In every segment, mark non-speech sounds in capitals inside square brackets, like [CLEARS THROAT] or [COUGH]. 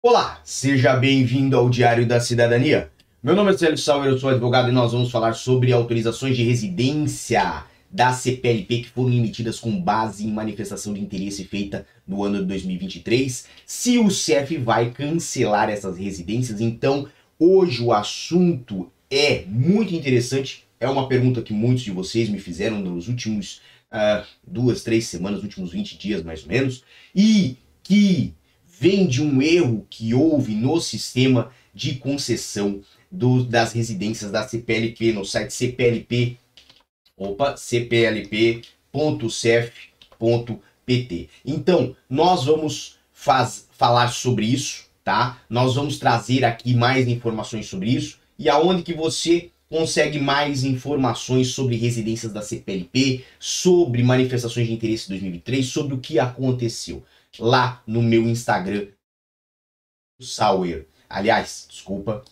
Olá, seja bem-vindo ao Diário da Cidadania. Meu nome é Célio Sauer, eu sou advogado e nós vamos falar sobre autorizações de residência da CPLP que foram emitidas com base em manifestação de interesse feita no ano de 2023. Se o CEF vai cancelar essas residências, então hoje o assunto é muito interessante. É uma pergunta que muitos de vocês me fizeram nos últimos uh, duas, três semanas, últimos 20 dias mais ou menos, e que vem de um erro que houve no sistema de concessão do, das residências da CPLP no site CPLP, opa, cplp.cef.pt. Então, nós vamos faz, falar sobre isso, tá? Nós vamos trazer aqui mais informações sobre isso e aonde que você consegue mais informações sobre residências da CPLP, sobre manifestações de interesse 2023, sobre o que aconteceu lá no meu Instagram, Sauer. Aliás, desculpa,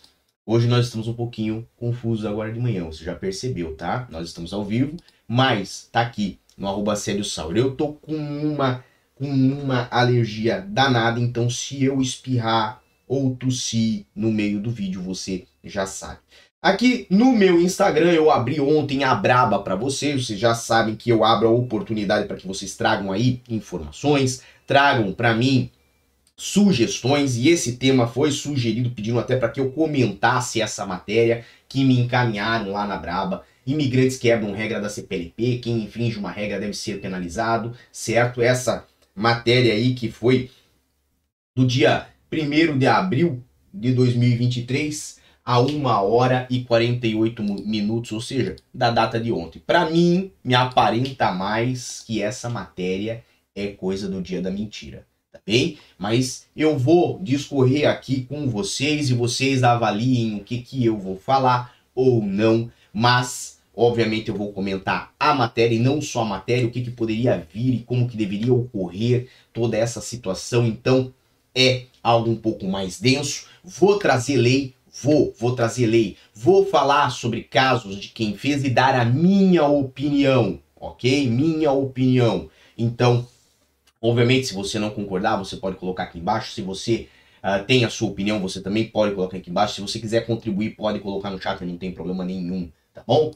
hoje nós estamos um pouquinho confusos agora de manhã, você já percebeu, tá? Nós estamos ao vivo, mas tá aqui no arroba Sauer. Eu tô com uma, com uma alergia danada, então se eu espirrar ou tossir no meio do vídeo, você já sabe. Aqui no meu Instagram eu abri ontem a braba para vocês, vocês já sabem que eu abro a oportunidade para que vocês tragam aí informações, tragam para mim sugestões e esse tema foi sugerido pedindo até para que eu comentasse essa matéria que me encaminharam lá na Braba. Imigrantes quebram regra da CPLP, quem infringe uma regra deve ser penalizado, certo? Essa matéria aí que foi do dia 1 de abril de 2023 a 1 hora e 48 minutos, ou seja, da data de ontem. Para mim, me aparenta mais que essa matéria é coisa do dia da mentira, tá bem? Mas eu vou discorrer aqui com vocês e vocês avaliem o que, que eu vou falar ou não, mas obviamente eu vou comentar a matéria e não só a matéria, o que, que poderia vir e como que deveria ocorrer toda essa situação. Então é algo um pouco mais denso. Vou trazer lei, vou, vou trazer lei, vou falar sobre casos de quem fez e dar a minha opinião, ok? Minha opinião. Então Obviamente, se você não concordar, você pode colocar aqui embaixo. Se você uh, tem a sua opinião, você também pode colocar aqui embaixo. Se você quiser contribuir, pode colocar no chat, não tem problema nenhum, tá bom?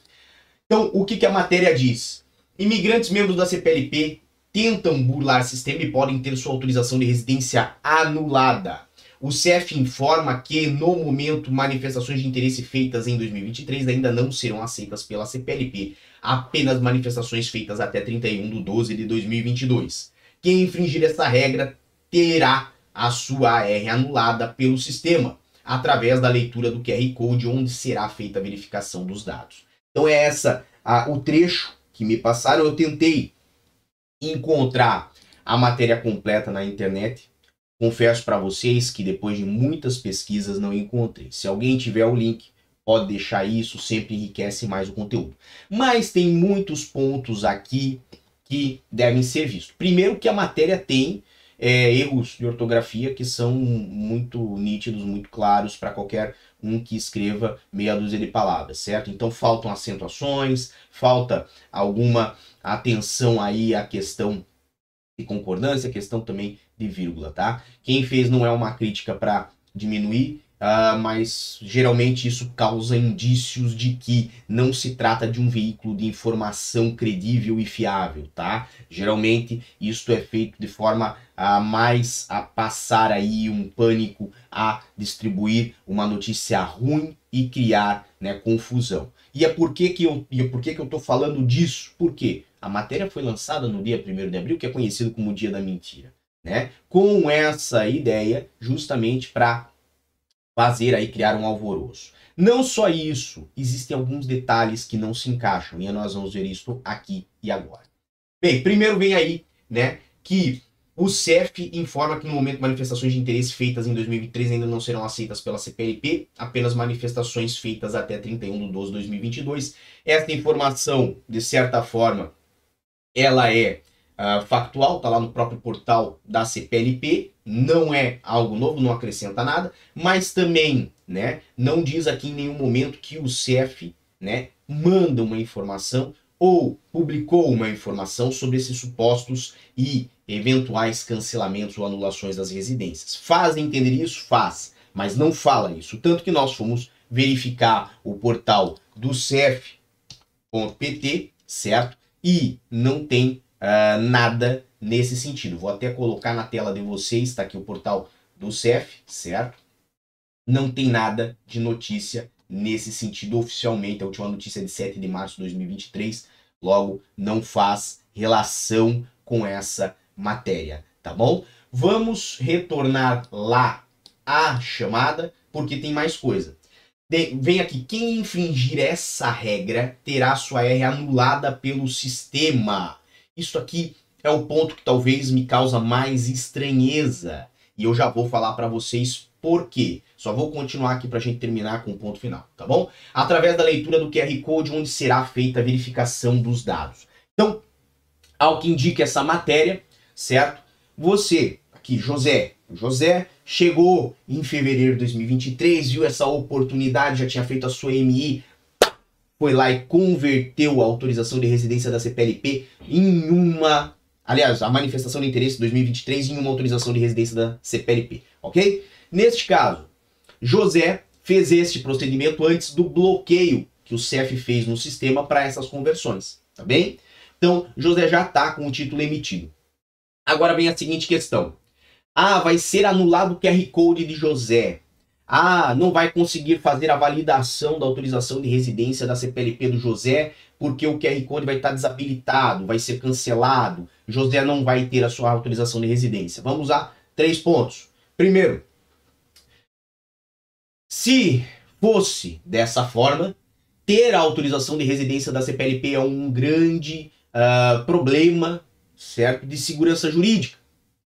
Então, o que, que a matéria diz? Imigrantes membros da CPLP tentam burlar sistema e podem ter sua autorização de residência anulada. O CEF informa que, no momento, manifestações de interesse feitas em 2023 ainda não serão aceitas pela CPLP, apenas manifestações feitas até 31 de 12 de 2022. Quem infringir essa regra terá a sua AR anulada pelo sistema, através da leitura do QR Code, onde será feita a verificação dos dados. Então é essa a, o trecho que me passaram. Eu tentei encontrar a matéria completa na internet. Confesso para vocês que depois de muitas pesquisas não encontrei. Se alguém tiver o link, pode deixar isso, sempre enriquece mais o conteúdo. Mas tem muitos pontos aqui que devem ser vistos. Primeiro que a matéria tem é, erros de ortografia que são muito nítidos, muito claros para qualquer um que escreva meia dúzia de palavras, certo? Então faltam acentuações, falta alguma atenção aí à questão de concordância, questão também de vírgula, tá? Quem fez não é uma crítica para diminuir, Uh, mas geralmente isso causa indícios de que não se trata de um veículo de informação credível e fiável, tá? Geralmente isto é feito de forma a mais a passar aí um pânico, a distribuir uma notícia ruim e criar né, confusão. E é por que, que eu e é por que, que eu tô falando disso? Porque a matéria foi lançada no dia 1 de abril, que é conhecido como o dia da mentira, né? Com essa ideia justamente para fazer aí criar um alvoroço. Não só isso, existem alguns detalhes que não se encaixam e nós vamos ver isso aqui e agora. Bem, primeiro vem aí, né, que o CEF informa que no momento manifestações de interesse feitas em 2023 ainda não serão aceitas pela CPLP, apenas manifestações feitas até 31 de 12 de 2022. Esta informação, de certa forma, ela é uh, factual, está lá no próprio portal da CPLP, não é algo novo, não acrescenta nada, mas também né, não diz aqui em nenhum momento que o CEF né, manda uma informação ou publicou uma informação sobre esses supostos e eventuais cancelamentos ou anulações das residências. Faz entender isso? Faz, mas não fala isso. Tanto que nós fomos verificar o portal do CEF.pt, certo? E não tem uh, nada nesse sentido. Vou até colocar na tela de vocês, está aqui o portal do CEF, certo? Não tem nada de notícia nesse sentido oficialmente. A última notícia é de 7 de março de 2023, logo não faz relação com essa matéria, tá bom? Vamos retornar lá a chamada, porque tem mais coisa. Vem aqui, quem infringir essa regra terá sua R anulada pelo sistema. Isso aqui é o ponto que talvez me causa mais estranheza. E eu já vou falar para vocês por quê. Só vou continuar aqui para a gente terminar com o ponto final, tá bom? Através da leitura do QR Code, onde será feita a verificação dos dados. Então, ao que indica essa matéria, certo? Você, aqui, José, José chegou em fevereiro de 2023, viu essa oportunidade, já tinha feito a sua MI, foi lá e converteu a autorização de residência da CPLP em uma. Aliás, a manifestação de interesse de 2023 em uma autorização de residência da CPLP, ok? Neste caso, José fez este procedimento antes do bloqueio que o CEF fez no sistema para essas conversões, tá bem? Então, José já está com o título emitido. Agora vem a seguinte questão. Ah, vai ser anulado o QR Code de José. Ah, não vai conseguir fazer a validação da autorização de residência da CPLP do José, porque o QR Code vai estar desabilitado, vai ser cancelado. José não vai ter a sua autorização de residência. Vamos a três pontos. Primeiro, se fosse dessa forma, ter a autorização de residência da CPLP é um grande uh, problema, certo, de segurança jurídica.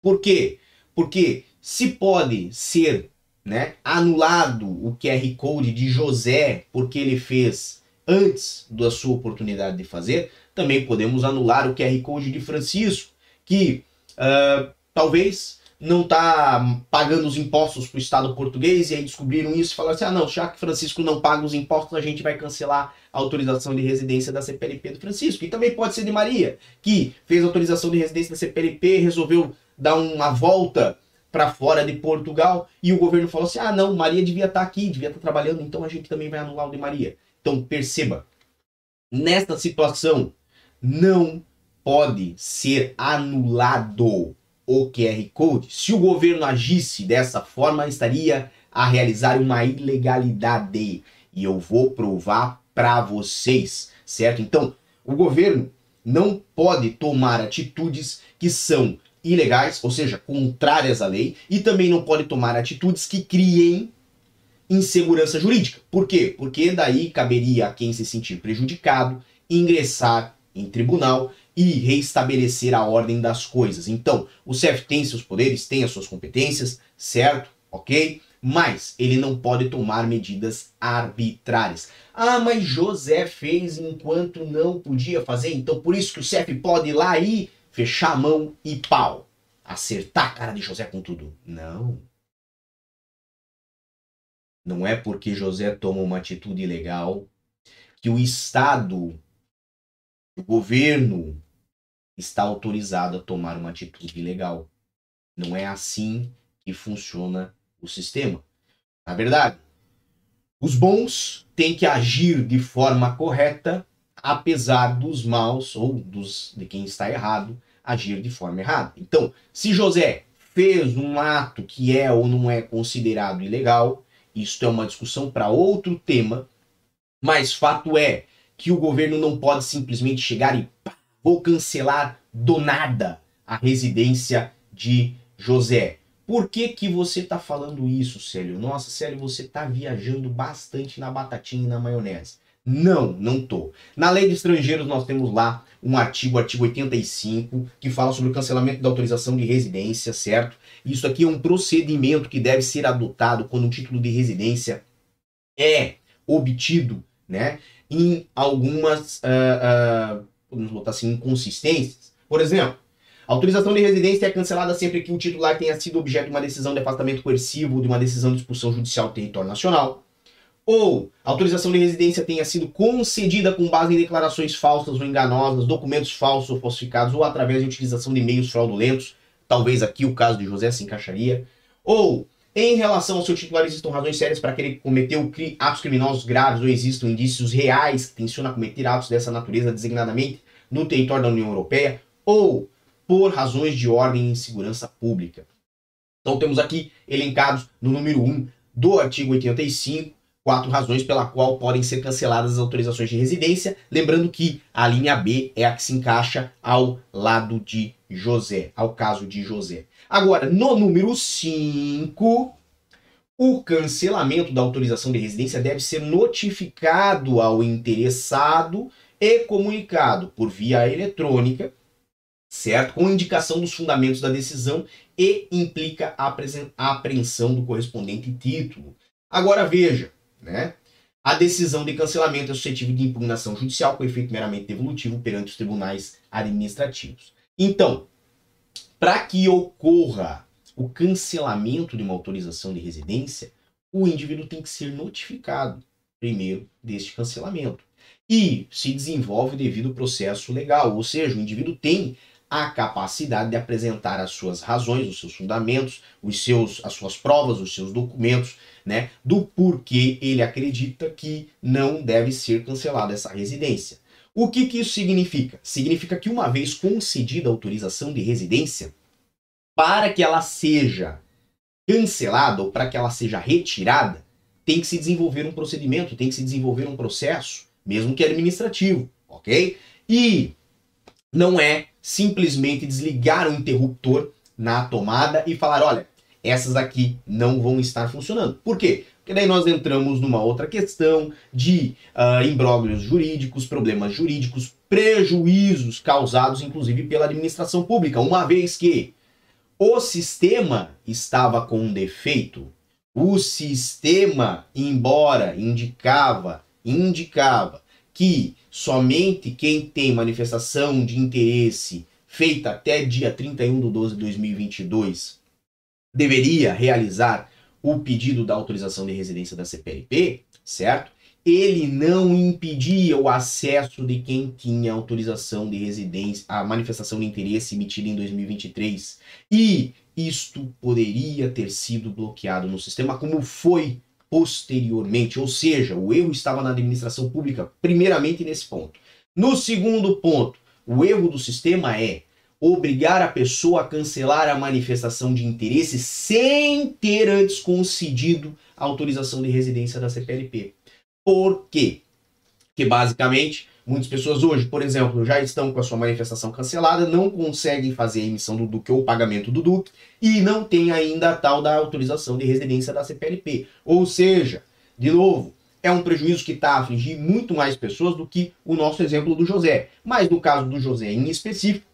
Por quê? Porque se pode ser né, anulado o QR Code de José porque ele fez antes da sua oportunidade de fazer, também podemos anular o QR Code de Francisco, que uh, talvez não está pagando os impostos para o Estado português e aí descobriram isso e falaram assim: ah, não, já que Francisco não paga os impostos, a gente vai cancelar a autorização de residência da CPLP do Francisco. E também pode ser de Maria, que fez autorização de residência da CPLP, resolveu dar uma volta para fora de Portugal e o governo falou assim: ah, não, Maria devia estar tá aqui, devia estar tá trabalhando, então a gente também vai anular o de Maria. Então perceba, nesta situação não pode ser anulado o QR Code. Se o governo agisse dessa forma, estaria a realizar uma ilegalidade e eu vou provar para vocês, certo? Então, o governo não pode tomar atitudes que são ilegais, ou seja, contrárias à lei, e também não pode tomar atitudes que criem insegurança jurídica. Por quê? Porque daí caberia a quem se sentir prejudicado ingressar em tribunal e reestabelecer a ordem das coisas. Então, o CEF tem seus poderes, tem as suas competências, certo? Ok? Mas ele não pode tomar medidas arbitrárias. Ah, mas José fez enquanto não podia fazer, então por isso que o CEF pode ir lá e fechar a mão e pau. Acertar a cara de José com tudo. Não. Não é porque José toma uma atitude ilegal que o Estado, o governo, está autorizado a tomar uma atitude ilegal. Não é assim que funciona o sistema. Na verdade, os bons têm que agir de forma correta, apesar dos maus ou dos de quem está errado agir de forma errada. Então, se José fez um ato que é ou não é considerado ilegal, isso é uma discussão para outro tema, mas fato é que o governo não pode simplesmente chegar e pá, vou cancelar do nada a residência de José. Por que, que você está falando isso, Célio? Nossa, Célio, você está viajando bastante na batatinha e na maionese. Não, não tô. Na lei de estrangeiros nós temos lá um artigo, artigo 85, que fala sobre o cancelamento da autorização de residência, certo? Isso aqui é um procedimento que deve ser adotado quando um título de residência é obtido, né? Em algumas, uh, uh, podemos botar assim, inconsistências. Por exemplo, a autorização de residência é cancelada sempre que o titular tenha sido objeto de uma decisão de afastamento coercivo de uma decisão de expulsão judicial do território nacional ou autorização de residência tenha sido concedida com base em declarações falsas ou enganosas, documentos falsos ou falsificados, ou através de utilização de e-mails fraudulentos, talvez aqui o caso de José se encaixaria, ou em relação ao seu titular existam razões sérias para querer cometer atos criminosos graves ou existam indícios reais que tensionam a cometer atos dessa natureza designadamente no território da União Europeia, ou por razões de ordem e segurança pública. Então temos aqui elencados no número 1 do artigo 85 quatro razões pela qual podem ser canceladas as autorizações de residência, lembrando que a linha B é a que se encaixa ao lado de José, ao caso de José. Agora, no número 5, o cancelamento da autorização de residência deve ser notificado ao interessado e comunicado por via eletrônica, certo? Com indicação dos fundamentos da decisão e implica a apreensão do correspondente título. Agora veja, né? A decisão de cancelamento é suscetível de impugnação judicial com efeito meramente devolutivo perante os tribunais administrativos. Então, para que ocorra o cancelamento de uma autorização de residência, o indivíduo tem que ser notificado primeiro deste cancelamento. E se desenvolve devido processo legal, ou seja, o indivíduo tem a capacidade de apresentar as suas razões, os seus fundamentos, os seus, as suas provas, os seus documentos, né, do porquê ele acredita que não deve ser cancelada essa residência. O que, que isso significa? Significa que uma vez concedida a autorização de residência, para que ela seja cancelada ou para que ela seja retirada, tem que se desenvolver um procedimento, tem que se desenvolver um processo, mesmo que administrativo, ok? E não é simplesmente desligar o interruptor na tomada e falar, olha, essas aqui não vão estar funcionando. Por quê? Porque daí nós entramos numa outra questão de uh, imbróglios jurídicos, problemas jurídicos, prejuízos causados inclusive pela administração pública, uma vez que o sistema estava com um defeito, o sistema, embora indicava, indicava que somente quem tem manifestação de interesse feita até dia 31 de 12 de 2022 deveria realizar o pedido da autorização de residência da CPLP, certo? Ele não impedia o acesso de quem tinha autorização de residência, a manifestação de interesse emitida em 2023. E isto poderia ter sido bloqueado no sistema, como foi posteriormente. Ou seja, o erro estava na administração pública, primeiramente nesse ponto. No segundo ponto, o erro do sistema é obrigar a pessoa a cancelar a manifestação de interesse sem ter antes concedido a autorização de residência da CPLP. Por quê? Porque basicamente muitas pessoas hoje, por exemplo, já estão com a sua manifestação cancelada, não conseguem fazer a emissão do DUC ou o pagamento do DUC e não tem ainda a tal da autorização de residência da CPLP. Ou seja, de novo, é um prejuízo que está a afligir muito mais pessoas do que o nosso exemplo do José. Mas no caso do José em específico,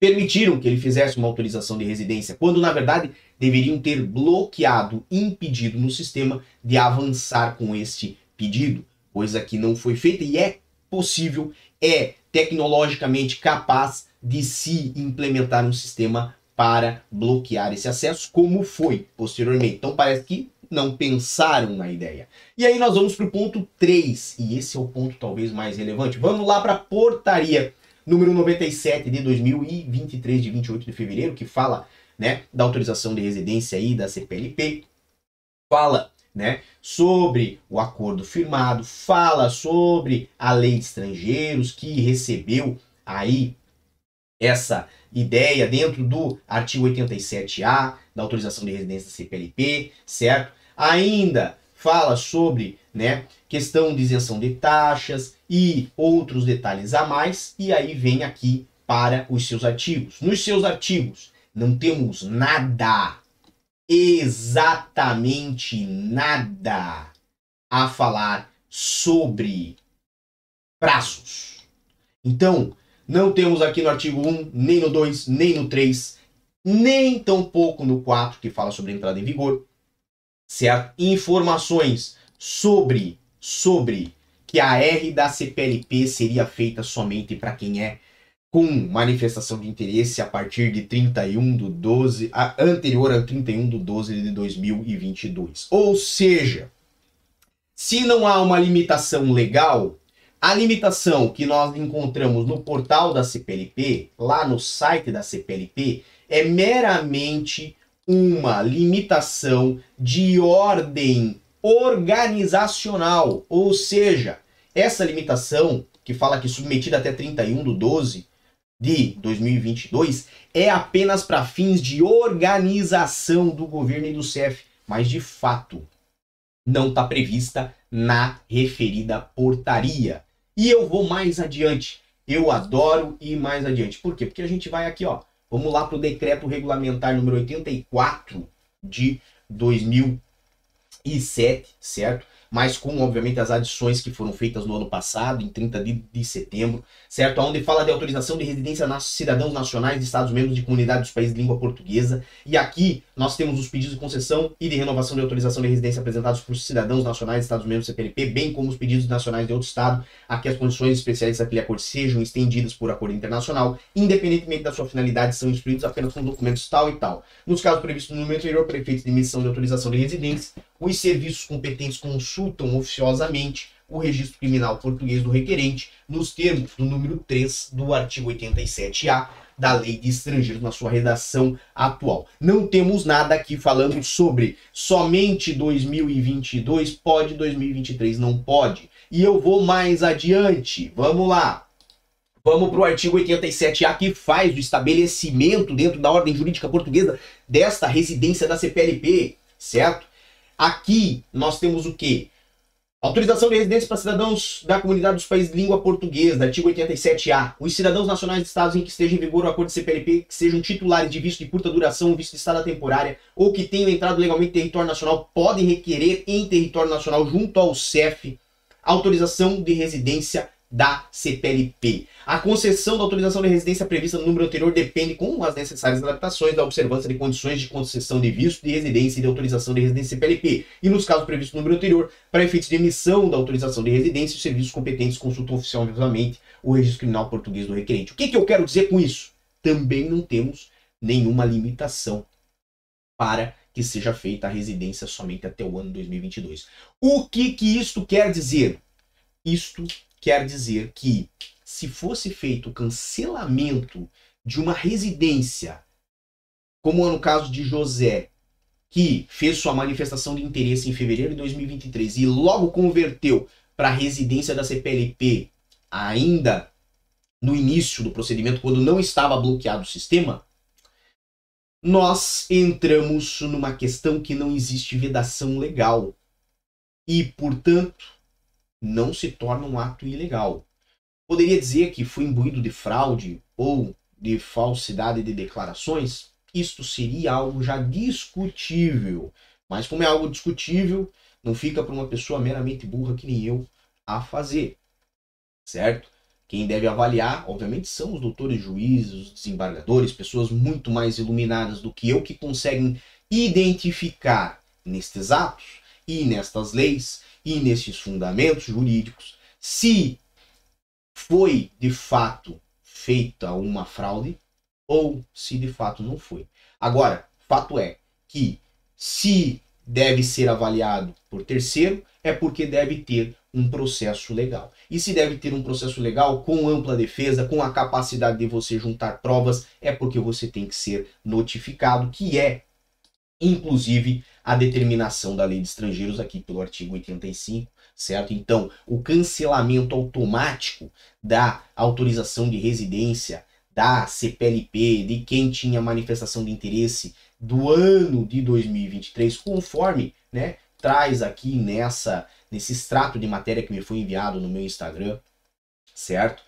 permitiram que ele fizesse uma autorização de residência, quando na verdade deveriam ter bloqueado, impedido no sistema de avançar com este pedido, coisa que não foi feita e é possível, é tecnologicamente capaz de se implementar um sistema para bloquear esse acesso, como foi posteriormente. Então parece que não pensaram na ideia. E aí nós vamos para o ponto 3, e esse é o ponto talvez mais relevante. Vamos lá para a portaria número 97 de 2023, de 28 de fevereiro, que fala né, da autorização de residência aí da CPLP, fala né, sobre o acordo firmado, fala sobre a lei de estrangeiros que recebeu aí essa ideia dentro do artigo 87A da autorização de residência da CPLP, certo? Ainda fala sobre né, questão de isenção de taxas e outros detalhes a mais, e aí vem aqui para os seus artigos. Nos seus artigos não temos nada, exatamente nada a falar sobre prazos. Então, não temos aqui no artigo 1, nem no 2, nem no 3, nem tampouco no 4, que fala sobre entrada em vigor, certo? Informações sobre, sobre que a R da CPLP seria feita somente para quem é com manifestação de interesse a partir de 31 do 12, a, anterior a 31 do 12 de 2022. Ou seja, Se não há uma limitação legal, a limitação que nós encontramos no portal da CPLP, lá no site da CPLP, é meramente uma limitação de ordem organizacional, ou seja, essa limitação, que fala que submetida até 31 de 12 de 2022, é apenas para fins de organização do governo e do CEF, mas de fato não está prevista na referida portaria. E eu vou mais adiante. Eu adoro ir mais adiante. Por quê? Porque a gente vai aqui, ó. Vamos lá para o decreto regulamentar número 84 de 2007, certo? mas com, obviamente, as adições que foram feitas no ano passado, em 30 de, de setembro, certo? Onde fala de autorização de residência nas cidadãos nacionais de Estados-membros de comunidade dos países de língua portuguesa. E aqui nós temos os pedidos de concessão e de renovação de autorização de residência apresentados por cidadãos nacionais de Estados-membros do CPLP, bem como os pedidos nacionais de outro Estado, a que as condições especiais daquele acordo sejam estendidas por acordo internacional, independentemente da sua finalidade, são instruídos apenas com documentos tal e tal. Nos casos previstos no número anterior, prefeitos de emissão de autorização de residência, os serviços competentes consultam oficiosamente o registro criminal português do requerente nos termos do número 3 do artigo 87A da Lei de Estrangeiros na sua redação atual. Não temos nada aqui falando sobre somente 2022 pode, 2023 não pode. E eu vou mais adiante. Vamos lá. Vamos para o artigo 87A que faz o estabelecimento dentro da ordem jurídica portuguesa desta residência da CPLP, certo? Aqui nós temos o quê? Autorização de residência para cidadãos da comunidade dos países de língua portuguesa, artigo 87A. Os cidadãos nacionais de estados em que esteja em vigor o acordo de CPLP, que sejam titulares de visto de curta duração, visto de estada temporária, ou que tenham entrado legalmente em território nacional, podem requerer em território nacional junto ao CEF autorização de residência da CPLP. A concessão da autorização de residência prevista no número anterior depende, com as necessárias adaptações, da observância de condições de concessão de visto de residência e de autorização de residência CPLP. E nos casos previstos no número anterior, para efeitos de emissão da autorização de residência, os serviços competentes consultam oficialmente o registro criminal português do requerente. O que, que eu quero dizer com isso? Também não temos nenhuma limitação para que seja feita a residência somente até o ano 2022. O que que isto quer dizer? Isto quer dizer que se fosse feito o cancelamento de uma residência, como é no caso de José, que fez sua manifestação de interesse em fevereiro de 2023 e logo converteu para a residência da CPLP ainda no início do procedimento, quando não estava bloqueado o sistema, nós entramos numa questão que não existe vedação legal. E, portanto, não se torna um ato ilegal. Poderia dizer que foi imbuído de fraude ou de falsidade de declarações? Isto seria algo já discutível. Mas como é algo discutível, não fica para uma pessoa meramente burra que nem eu a fazer. Certo? Quem deve avaliar, obviamente, são os doutores juízes, os desembargadores, pessoas muito mais iluminadas do que eu que conseguem identificar nestes atos e nestas leis e nesses fundamentos jurídicos se foi de fato feita uma fraude ou se de fato não foi. Agora, fato é que se deve ser avaliado por terceiro, é porque deve ter um processo legal. E se deve ter um processo legal com ampla defesa, com a capacidade de você juntar provas, é porque você tem que ser notificado, que é inclusive a determinação da lei de estrangeiros aqui pelo artigo 85, certo? Então, o cancelamento automático da autorização de residência da CPLP, de quem tinha manifestação de interesse do ano de 2023, conforme, né, traz aqui nessa nesse extrato de matéria que me foi enviado no meu Instagram, certo?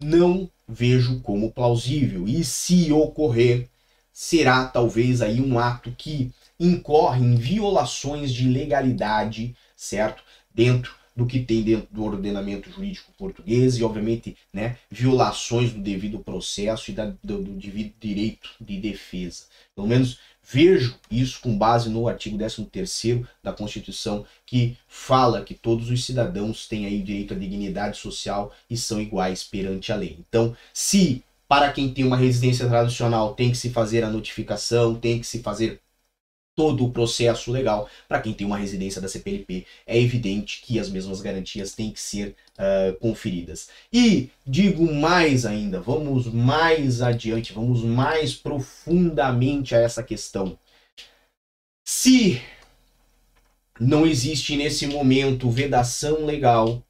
Não vejo como plausível. E se ocorrer, será talvez aí um ato que incorre em violações de legalidade, certo? Dentro do que tem dentro do ordenamento jurídico português e, obviamente, né, violações do devido processo e da, do, do devido direito de defesa. Pelo menos vejo isso com base no artigo 13º da Constituição, que fala que todos os cidadãos têm aí direito à dignidade social e são iguais perante a lei. Então, se para quem tem uma residência tradicional tem que se fazer a notificação, tem que se fazer todo o processo legal para quem tem uma residência da CPLP. É evidente que as mesmas garantias têm que ser uh, conferidas. E digo mais ainda, vamos mais adiante, vamos mais profundamente a essa questão. Se não existe nesse momento vedação legal,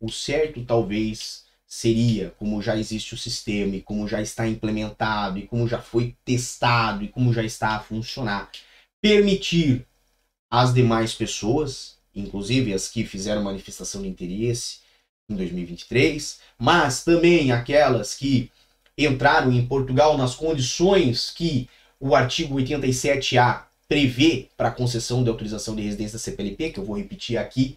o certo talvez seria, como já existe o sistema e como já está implementado e como já foi testado e como já está a funcionar, permitir às demais pessoas, inclusive as que fizeram manifestação de interesse em 2023, mas também aquelas que entraram em Portugal nas condições que o artigo 87A prevê para concessão de autorização de residência da CPLP, que eu vou repetir aqui,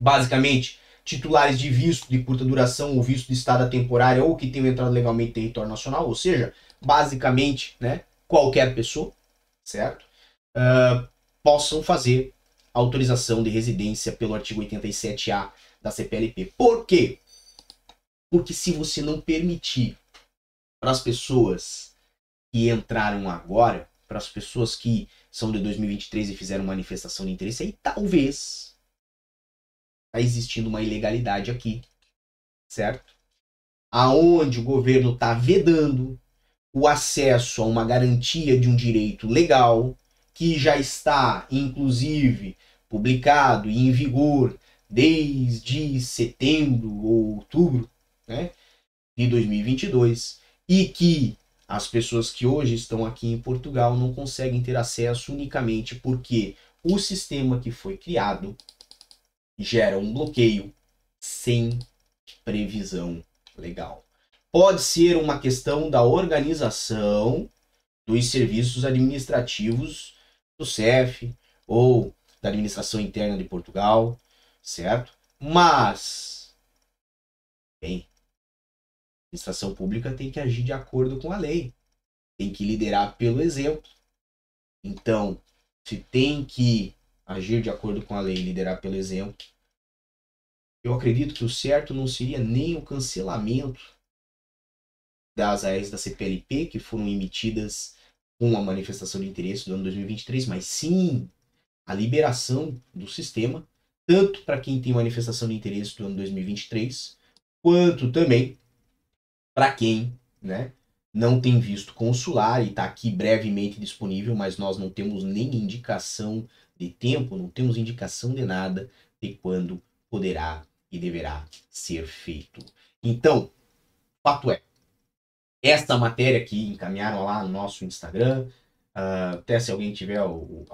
basicamente titulares de visto de curta duração ou visto de estada temporária ou que tenham entrado legalmente em território nacional, ou seja, basicamente, né, qualquer pessoa, certo? uh, possam fazer autorização de residência pelo artigo 87A da CPLP. Por quê? Porque se você não permitir para as pessoas que entraram agora, para as pessoas que são de 2023 e fizeram manifestação de interesse, aí talvez está existindo uma ilegalidade aqui, certo? Aonde o governo está vedando o acesso a uma garantia de um direito legal, que já está, inclusive, publicado e em vigor desde setembro ou outubro né, de 2022 e que as pessoas que hoje estão aqui em Portugal não conseguem ter acesso unicamente porque o sistema que foi criado gera um bloqueio sem previsão legal. Pode ser uma questão da organização dos serviços administrativos do CEF ou da administração interna de Portugal, certo? Mas, bem, a administração pública tem que agir de acordo com a lei, tem que liderar pelo exemplo. Então, se tem que agir de acordo com a lei e liderar pelo exemplo, eu acredito que o certo não seria nem o cancelamento das AES da CPLP que foram emitidas com a manifestação de interesse do ano 2023, mas sim a liberação do sistema, tanto para quem tem manifestação de interesse do ano 2023, quanto também para quem né, não tem visto consular e está aqui brevemente disponível, mas nós não temos nem indicação de tempo, não temos indicação de nada de quando poderá e deverá ser feito. Então, fato é, esta matéria que encaminharam lá no nosso Instagram. Uh, até se alguém tiver o, o,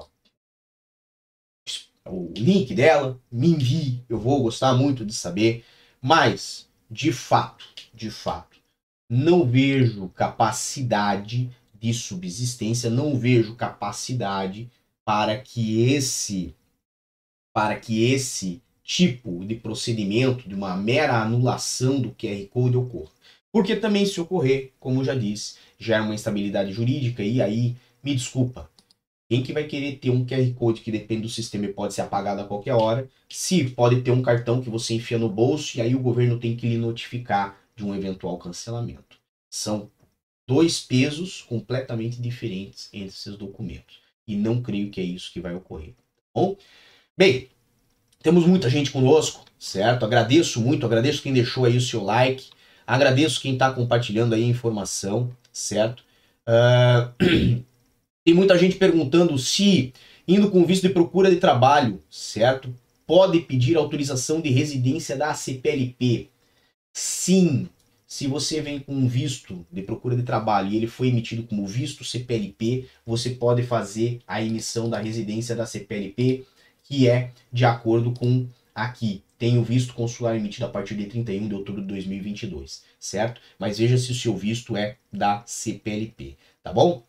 o, link dela, me envie. Eu vou gostar muito de saber. Mas, de fato, de fato, não vejo capacidade de subsistência, não vejo capacidade para que esse para que esse tipo de procedimento de uma mera anulação do QR Code ocorra. Porque também, se ocorrer, como já disse, gera uma instabilidade jurídica e aí, me desculpa, quem que vai querer ter um QR Code que depende do sistema e pode ser apagado a qualquer hora, se pode ter um cartão que você enfia no bolso e aí o governo tem que lhe notificar de um eventual cancelamento. São dois pesos completamente diferentes entre esses documentos. E não creio que é isso que vai ocorrer. Tá bom? Bem, temos muita gente conosco, certo? Agradeço muito, agradeço quem deixou aí o seu like, Agradeço quem está compartilhando aí a informação, certo? Uh, [CLEARS THROAT] tem muita gente perguntando se, indo com visto de procura de trabalho, certo? Pode pedir autorização de residência da CPLP. Sim, se você vem com um visto de procura de trabalho e ele foi emitido como visto CPLP, você pode fazer a emissão da residência da CPLP, que é de acordo com aqui tem o visto consular emitido a partir de 31 de outubro de 2022, certo? Mas veja se o seu visto é da CPLP, tá bom?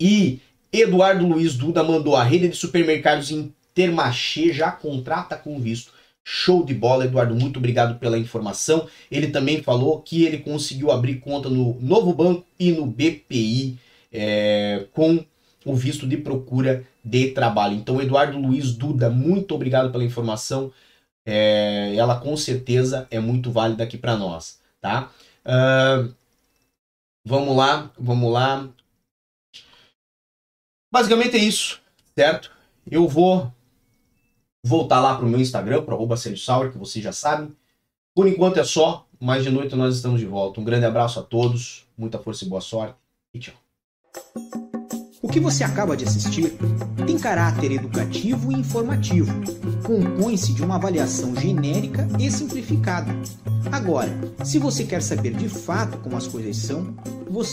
E Eduardo Luiz Duda mandou a rede de supermercados Intermarché já contrata com visto. Show de bola, Eduardo. Muito obrigado pela informação. Ele também falou que ele conseguiu abrir conta no Novo Banco e no BPI é, com o visto de procura de trabalho. Então, Eduardo Luiz Duda, muito obrigado pela informação é, ela com certeza é muito válida aqui para nós, tá? Uh, vamos lá, vamos lá. Basicamente é isso, certo? Eu vou voltar lá pro meu Instagram, para arroba Sauer, que vocês já sabem. Por enquanto é só, mas de noite nós estamos de volta. Um grande abraço a todos, muita força e boa sorte e tchau. O que você acaba de assistir tem caráter educativo e informativo. Compõe-se de uma avaliação genérica e simplificada. Agora, se você quer saber de fato como as coisas são,